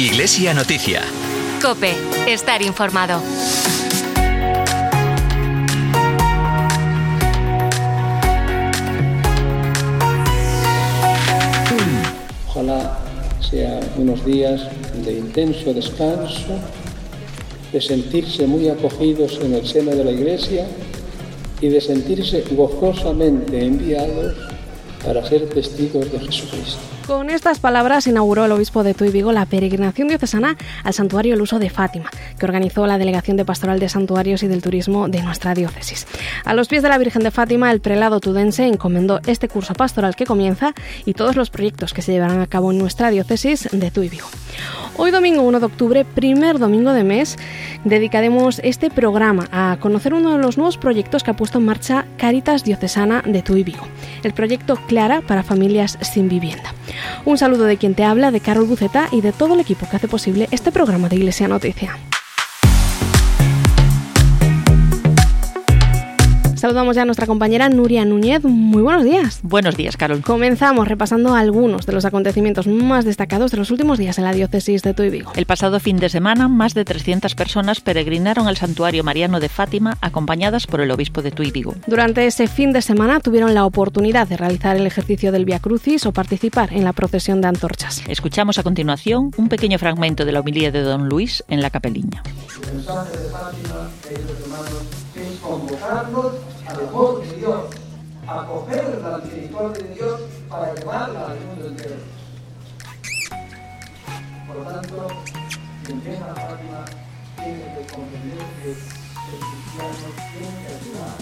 Iglesia Noticia. Cope, estar informado. Ojalá sean unos días de intenso descanso, de sentirse muy acogidos en el seno de la Iglesia y de sentirse gozosamente enviados para ser testigos de Jesucristo. Con estas palabras inauguró el obispo de Tuy Vigo la peregrinación diocesana al santuario El Uso de Fátima, que organizó la Delegación de Pastoral de Santuarios y del Turismo de nuestra diócesis. A los pies de la Virgen de Fátima, el prelado tudense encomendó este curso pastoral que comienza y todos los proyectos que se llevarán a cabo en nuestra diócesis de Tuy Vigo. Hoy domingo 1 de octubre, primer domingo de mes, dedicaremos este programa a conocer uno de los nuevos proyectos que ha puesto en marcha Caritas Diocesana de Tuy Vigo, el proyecto Clara para familias sin vivienda. Un saludo de quien te habla, de Carol Buceta y de todo el equipo que hace posible este programa de Iglesia Noticia. Saludamos ya a nuestra compañera Nuria Núñez. Muy buenos días. Buenos días, Carol. Comenzamos repasando algunos de los acontecimientos más destacados de los últimos días en la diócesis de Tuy Vigo. El pasado fin de semana, más de 300 personas peregrinaron al santuario mariano de Fátima acompañadas por el obispo de Tuy Vigo. Durante ese fin de semana tuvieron la oportunidad de realizar el ejercicio del Via Crucis o participar en la procesión de antorchas. Escuchamos a continuación un pequeño fragmento de la homilía de Don Luis en la capeliña. El mensaje de Fátima, queridos hermanos, es convocarnos al amor de Dios, a coger la misericordia de Dios para llevarla al mundo entero. Por lo tanto, quien venga a Fátima tiene que comprender que el cristiano tiene que ayudar,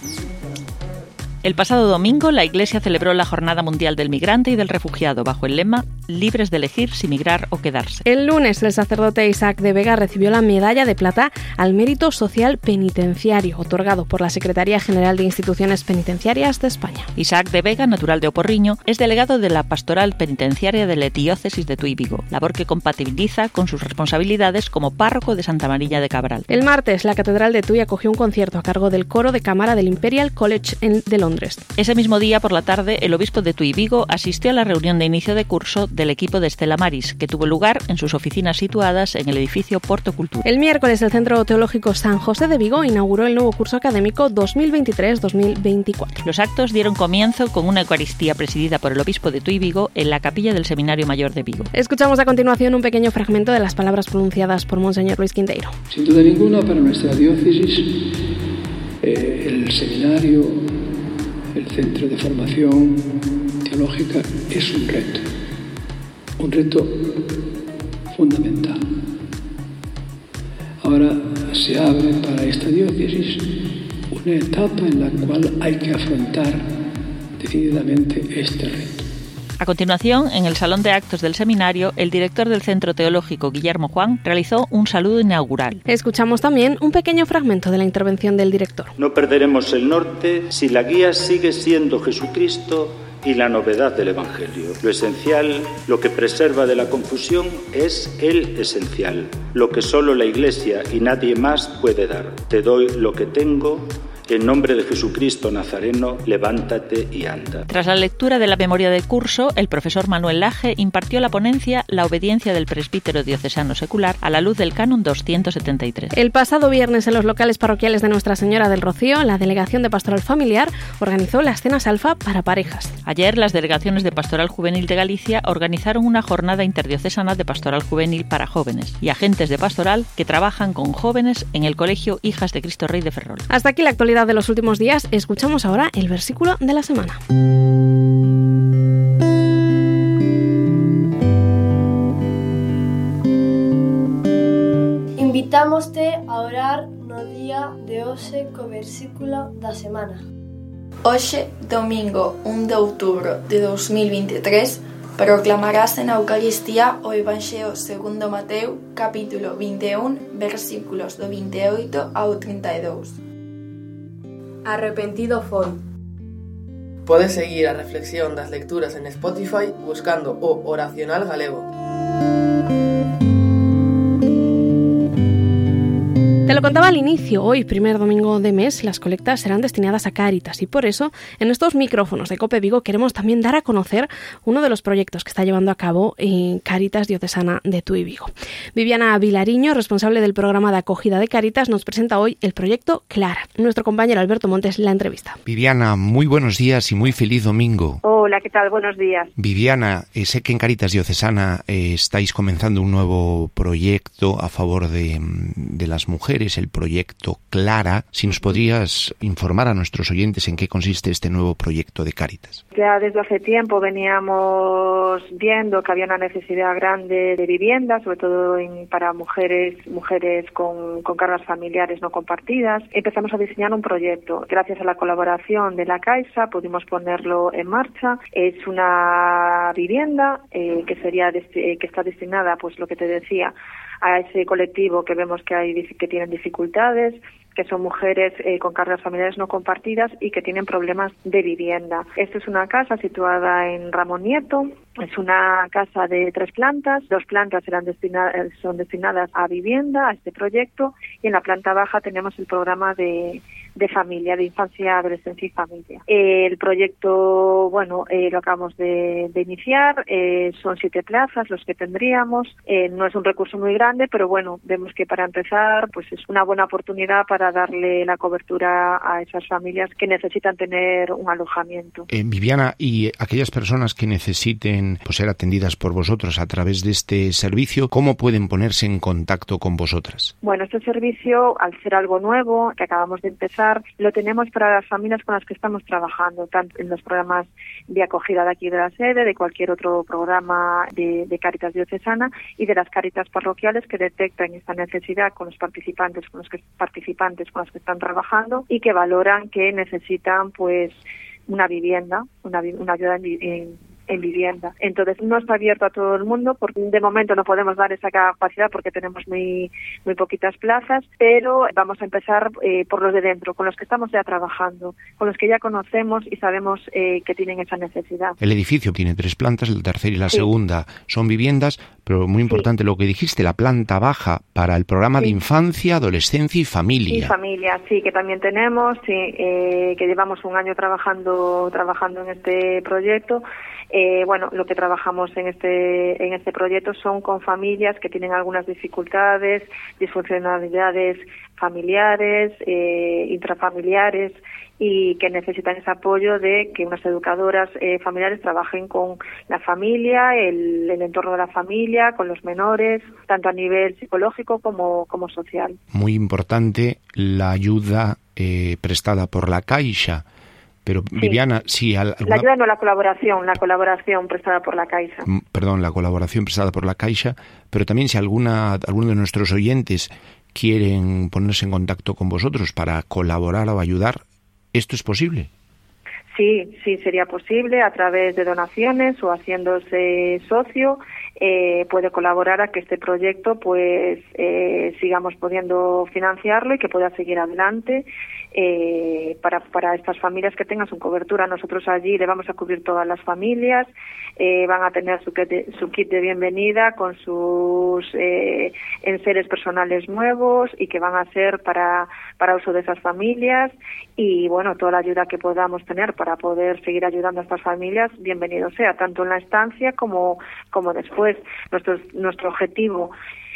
tiene que acoger El pasado domingo, la Iglesia celebró la Jornada Mundial del Migrante y del Refugiado bajo el lema Libres de elegir si migrar o quedarse. El lunes, el sacerdote Isaac de Vega recibió la medalla de plata al mérito social penitenciario, otorgado por la Secretaría General de Instituciones Penitenciarias de España. Isaac de Vega, natural de Oporriño, es delegado de la Pastoral Penitenciaria de la Diócesis de Tuy Vigo, labor que compatibiliza con sus responsabilidades como párroco de Santa María de Cabral. El martes, la Catedral de Tuy acogió un concierto a cargo del coro de cámara del Imperial College de Londres. Ese mismo día, por la tarde, el obispo de Tuy Vigo asistió a la reunión de inicio de curso del equipo de Estela Maris, que tuvo lugar en sus oficinas situadas en el edificio Porto Cultura. El miércoles, el Centro Teológico San José de Vigo inauguró el nuevo curso académico 2023-2024. Los actos dieron comienzo con una Eucaristía presidida por el obispo de Tuy Vigo en la capilla del Seminario Mayor de Vigo. Escuchamos a continuación un pequeño fragmento de las palabras pronunciadas por Monseñor Luis Quinteiro. Sin duda ninguna, para nuestra diócesis, eh, el seminario, el centro de formación teológica es un reto, un reto fundamental. Ahora se abre para esta diócesis una etapa en la cual hay que afrontar decididamente este reto. A continuación, en el Salón de Actos del Seminario, el director del Centro Teológico, Guillermo Juan, realizó un saludo inaugural. Escuchamos también un pequeño fragmento de la intervención del director. No perderemos el norte si la guía sigue siendo Jesucristo y la novedad del Evangelio. Lo esencial, lo que preserva de la confusión, es el esencial, lo que solo la Iglesia y nadie más puede dar. Te doy lo que tengo. En nombre de Jesucristo Nazareno, levántate y anda. Tras la lectura de la memoria del curso, el profesor Manuel Laje impartió la ponencia La obediencia del presbítero diocesano secular a la luz del canon 273. El pasado viernes en los locales parroquiales de Nuestra Señora del Rocío, la Delegación de Pastoral Familiar organizó las cenas alfa para parejas. Ayer, las delegaciones de Pastoral Juvenil de Galicia organizaron una jornada interdiocesana de Pastoral Juvenil para jóvenes y agentes de pastoral que trabajan con jóvenes en el Colegio Hijas de Cristo Rey de Ferrol. Hasta aquí la actualidad de los últimos días, escuchamos ahora el versículo de la semana. Invitámoste a orar no día de hoxe co versículo da semana. Hoxe, domingo 1 de outubro de 2023, proclamarase na Eucaristía o Evanxeo segundo Mateo, capítulo 21, versículos do 28 ao 32. Arrepentido foi. Podes seguir a reflexión das lecturas en Spotify buscando o Oracional Galego. Te lo contaba al inicio, hoy, primer domingo de mes, las colectas serán destinadas a Cáritas y por eso en estos micrófonos de Cope Vigo queremos también dar a conocer uno de los proyectos que está llevando a cabo en Cáritas Diocesana de Tui Vigo. Viviana Vilariño, responsable del programa de acogida de Cáritas, nos presenta hoy el proyecto Clara. Nuestro compañero Alberto Montes la entrevista. Viviana, muy buenos días y muy feliz domingo. Hola, ¿qué tal? Buenos días. Viviana, eh, sé que en Cáritas Diocesana eh, estáis comenzando un nuevo proyecto a favor de, de las mujeres el proyecto Clara. Si nos podrías informar a nuestros oyentes en qué consiste este nuevo proyecto de Cáritas. Ya desde hace tiempo veníamos viendo que había una necesidad grande de vivienda, sobre todo para mujeres, mujeres con, con cargas familiares no compartidas. Empezamos a diseñar un proyecto. Gracias a la colaboración de la Caixa pudimos ponerlo en marcha. Es una vivienda eh, que sería que está destinada, pues lo que te decía, a ese colectivo que vemos que hay que tienen dificultades, que son mujeres eh, con cargas familiares no compartidas y que tienen problemas de vivienda. Esta es una casa situada en Ramón Nieto. Es una casa de tres plantas. Dos plantas serán destinadas, son destinadas a vivienda, a este proyecto, y en la planta baja tenemos el programa de de familia, de infancia, adolescencia y familia. el proyecto, bueno, eh, lo acabamos de, iniciar, eh, son siete plazas los que tendríamos, eh, no es un recurso muy grande, pero bueno, vemos que para empezar, pues es una buena oportunidad para darle la cobertura a esas familias que necesitan tener un alojamiento. Viviana, y aquellas personas que necesiten pues, ser atendidas por vosotros a través de este servicio, ¿cómo pueden ponerse en contacto con vosotras? Bueno, este servicio, al ser algo nuevo, que acabamos de empezar, lo tenemos para las familias con las que estamos trabajando, tanto en los programas de acogida de aquí de la sede, de cualquier otro programa de, de Caritas Diocesana y de las Caritas parroquiales que detectan esta necesidad con los participantes, con los que, participantes con los que están trabajando y que valoran que necesitan pues una vivienda, una, una ayuda en, en vivienda. Entonces no está abierto a todo el mundo porque de momento no podemos dar esa capacidad porque tenemos muy muy poquitas plazas, pero vamos a empezar eh, por los de dentro, con los que estamos ya trabajando, con los que ya conocemos y sabemos eh, que tienen esa necesidad. El edificio tiene tres plantas, la tercera y la segunda son viviendas, pero muy importante lo que dijiste, la planta baja para el programa de infancia, adolescencia y familia. Y familia, sí, que también tenemos, sí, eh, que llevamos un año trabajando trabajando en este proyecto eh, bueno, lo que trabajamos en este, en este proyecto son con familias que tienen algunas dificultades, disfuncionalidades familiares, eh, intrafamiliares y que necesitan ese apoyo de que unas educadoras eh, familiares trabajen con la familia, el, el, entorno de la familia, con los menores, tanto a nivel psicológico como, como social. Muy importante la ayuda eh, prestada por la Caixa pero Viviana, si la ayuda no la colaboración, la colaboración prestada por la Caixa. Mm, perdón, la colaboración prestada por la Caixa, pero también si alguna alguno de nuestros oyentes quieren ponerse en contacto con vosotros para colaborar o ayudar, ¿esto es posible? Sí, sí, sería posible a través de donaciones o haciéndose socio. Eh, puede colaborar a que este proyecto pues eh, sigamos pudiendo financiarlo y que pueda seguir adelante eh, para, para estas familias que tengan su cobertura. Nosotros allí le vamos a cubrir todas las familias, eh, van a tener su, su kit de bienvenida con sus eh, enseres personales nuevos y que van a ser para, para uso de esas familias y bueno, toda la ayuda que podamos tener para poder seguir ayudando a estas familias, bienvenido sea, tanto en la estancia como, como después. Nuestro, nuestro objetivo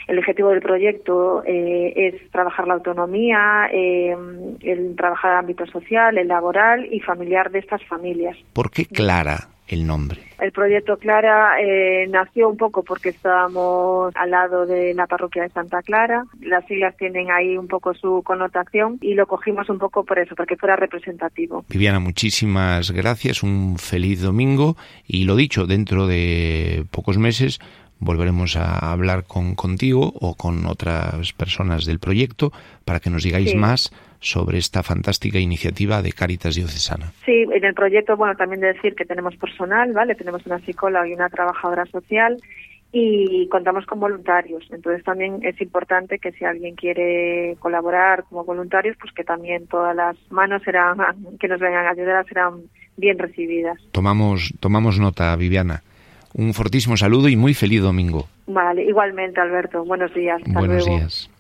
el objetivo del proyecto eh, es trabajar la autonomía, eh, el trabajar el ámbito social, el laboral y familiar de estas familias. ¿Por qué Clara? el nombre? El proyecto Clara eh, nació un poco porque estábamos al lado de la parroquia de Santa Clara. Las siglas tienen ahí un poco su connotación y lo cogimos un poco por eso, porque fuera representativo. Viviana, muchísimas gracias, un feliz domingo y lo dicho, dentro de pocos meses volveremos a hablar con contigo o con otras personas del proyecto para que nos digáis más sobre esta fantástica iniciativa de Caritas Diocesana. Sí, en el proyecto, bueno, también de decir que tenemos personal, ¿vale? Tenemos una psicóloga y una trabajadora social y contamos con voluntarios. Entonces también es importante que si alguien quiere colaborar como voluntarios, pues que también todas las manos serán, que nos vengan a ayudar serán bien recibidas. Tomamos, tomamos nota, Viviana. Un fortísimo saludo y muy feliz domingo. Vale, igualmente, Alberto. Buenos días. Buenos días.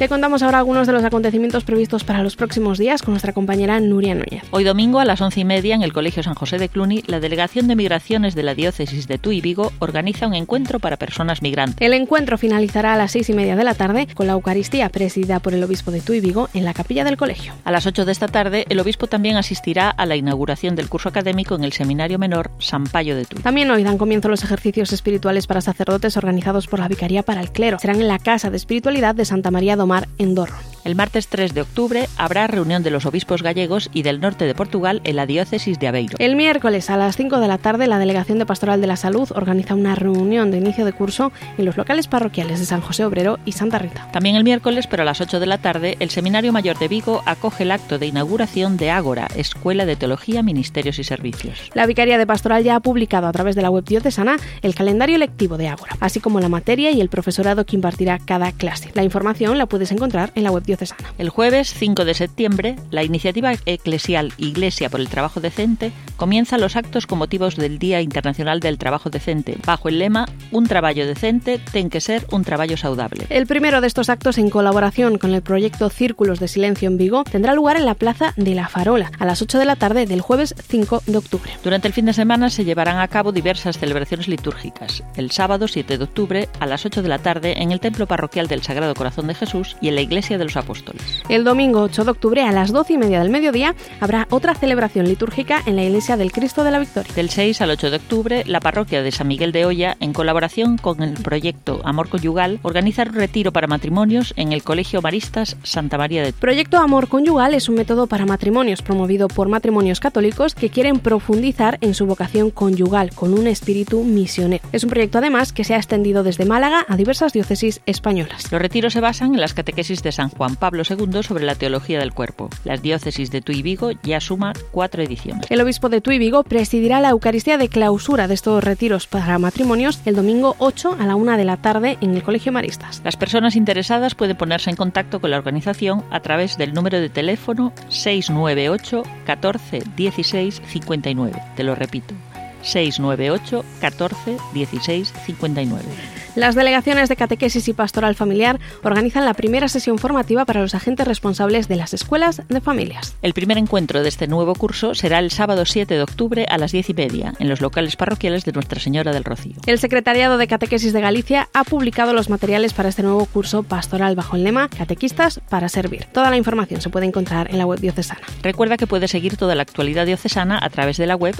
Te contamos ahora algunos de los acontecimientos previstos para los próximos días con nuestra compañera Nuria Núñez. Hoy domingo a las once y media en el Colegio San José de Cluny, la Delegación de Migraciones de la Diócesis de Tuy Vigo organiza un encuentro para personas migrantes. El encuentro finalizará a las seis y media de la tarde con la Eucaristía presidida por el obispo de Tuy Vigo en la capilla del colegio. A las ocho de esta tarde, el obispo también asistirá a la inauguración del curso académico en el Seminario Menor San Payo de Tuy. También hoy dan comienzo los ejercicios espirituales para sacerdotes organizados por la Vicaría para el Clero. Serán en la Casa de Espiritualidad de Santa María Domar en Dorro. El martes 3 de octubre habrá reunión de los obispos gallegos y del norte de Portugal en la diócesis de Aveiro. El miércoles a las 5 de la tarde la Delegación de Pastoral de la Salud organiza una reunión de inicio de curso en los locales parroquiales de San José Obrero y Santa Rita. También el miércoles, pero a las 8 de la tarde, el Seminario Mayor de Vigo acoge el acto de inauguración de Ágora, Escuela de Teología, Ministerios y Servicios. La Vicaría de Pastoral ya ha publicado a través de la web diocesana el calendario lectivo de Ágora, así como la materia y el profesorado que impartirá cada clase. La información la puedes encontrar en la web diocesana. El jueves 5 de septiembre, la iniciativa eclesial Iglesia por el Trabajo Decente comienza los actos con motivos del Día Internacional del Trabajo Decente, bajo el lema Un trabajo decente ten que ser un trabajo saludable. El primero de estos actos, en colaboración con el proyecto Círculos de Silencio en Vigo, tendrá lugar en la Plaza de la Farola a las 8 de la tarde del jueves 5 de octubre. Durante el fin de semana se llevarán a cabo diversas celebraciones litúrgicas. El sábado 7 de octubre a las 8 de la tarde en el Templo Parroquial del Sagrado Corazón de Jesús y en la Iglesia de los Apóstoles. El domingo 8 de octubre a las 12 y media del mediodía habrá otra celebración litúrgica en la Iglesia del Cristo de la Victoria. Del 6 al 8 de octubre, la parroquia de San Miguel de Olla, en colaboración con el proyecto Amor Conyugal, organiza un retiro para matrimonios en el Colegio Maristas Santa María de Proyecto Amor Conyugal es un método para matrimonios promovido por matrimonios católicos que quieren profundizar en su vocación conyugal con un espíritu misionero. Es un proyecto además que se ha extendido desde Málaga a diversas diócesis españolas. Los retiros se basan en las catequesis de San Juan Pablo II sobre la teología del cuerpo. Las diócesis de Tuy Vigo ya suma cuatro ediciones. El obispo de Tuy Vigo presidirá la Eucaristía de clausura de estos retiros para matrimonios el domingo 8 a la 1 de la tarde en el Colegio Maristas. Las personas interesadas pueden ponerse en contacto con la organización a través del número de teléfono 698 14 16 59. Te lo repito. 698 14 16 59. Las delegaciones de catequesis y pastoral familiar organizan la primera sesión formativa para los agentes responsables de las escuelas de familias. El primer encuentro de este nuevo curso será el sábado 7 de octubre a las 10 y media en los locales parroquiales de Nuestra Señora del Rocío. El Secretariado de Catequesis de Galicia ha publicado los materiales para este nuevo curso pastoral bajo el lema Catequistas para servir. Toda la información se puede encontrar en la web diocesana. Recuerda que puedes seguir toda la actualidad diocesana a través de la web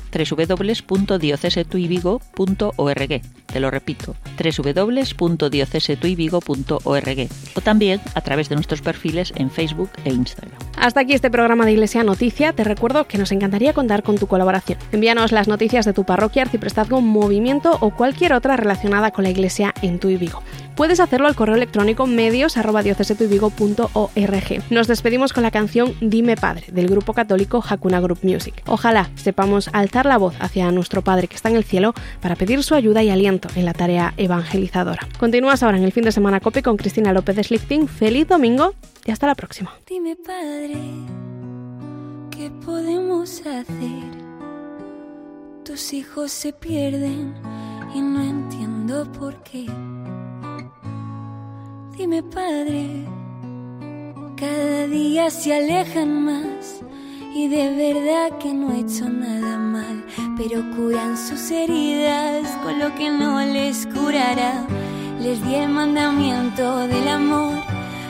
www.diocesetuivigo.org. Te lo repito, www.diocesetuivigo.org o también a través de nuestros perfiles en Facebook e Instagram. Hasta aquí este programa de Iglesia Noticia. Te recuerdo que nos encantaría contar con tu colaboración. Envíanos las noticias de tu parroquia, arciprestazgo, movimiento o cualquier otra relacionada con la Iglesia en tu Vigo. Puedes hacerlo al correo electrónico medios arroba diocesetuivigo.org. Nos despedimos con la canción Dime Padre del grupo católico Hakuna Group Music. Ojalá sepamos alzar la voz hacia nuestro Padre que está en el cielo para pedir su ayuda y aliento en la tarea evangelizadora. Continúas ahora en el fin de semana COPE con Cristina López de Schlichting. Feliz domingo y hasta la próxima. Dime Padre, ¿qué podemos hacer? Tus hijos se pierden y no entiendo por qué. Dime Padre, cada día se alejan más y de verdad que no he hecho nada mal, pero curan sus heridas con lo que no les curará. Les di el mandamiento del amor,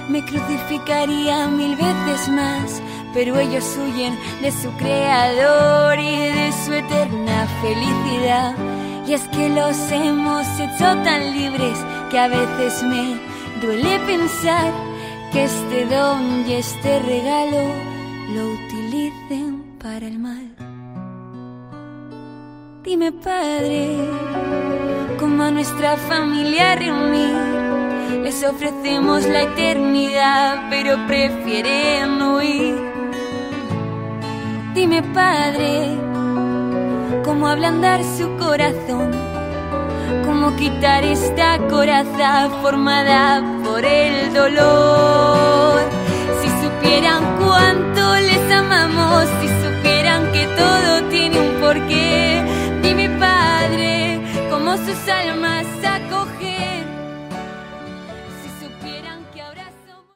me crucificaría mil veces más, pero ellos huyen de su creador y de su eterna felicidad. Y es que los hemos hecho tan libres que a veces me duele pensar que este don y este regalo lo utilicen para el mal. Dime, Padre, cómo a nuestra familia reunir. Les ofrecemos la eternidad, pero prefieren huir. Dime, Padre, cómo ablandar su corazón. Cómo quitar esta coraza formada por el dolor. Si supieran cuánto les amamos, si supieran que todo tiene un porqué, dime Padre, cómo sus almas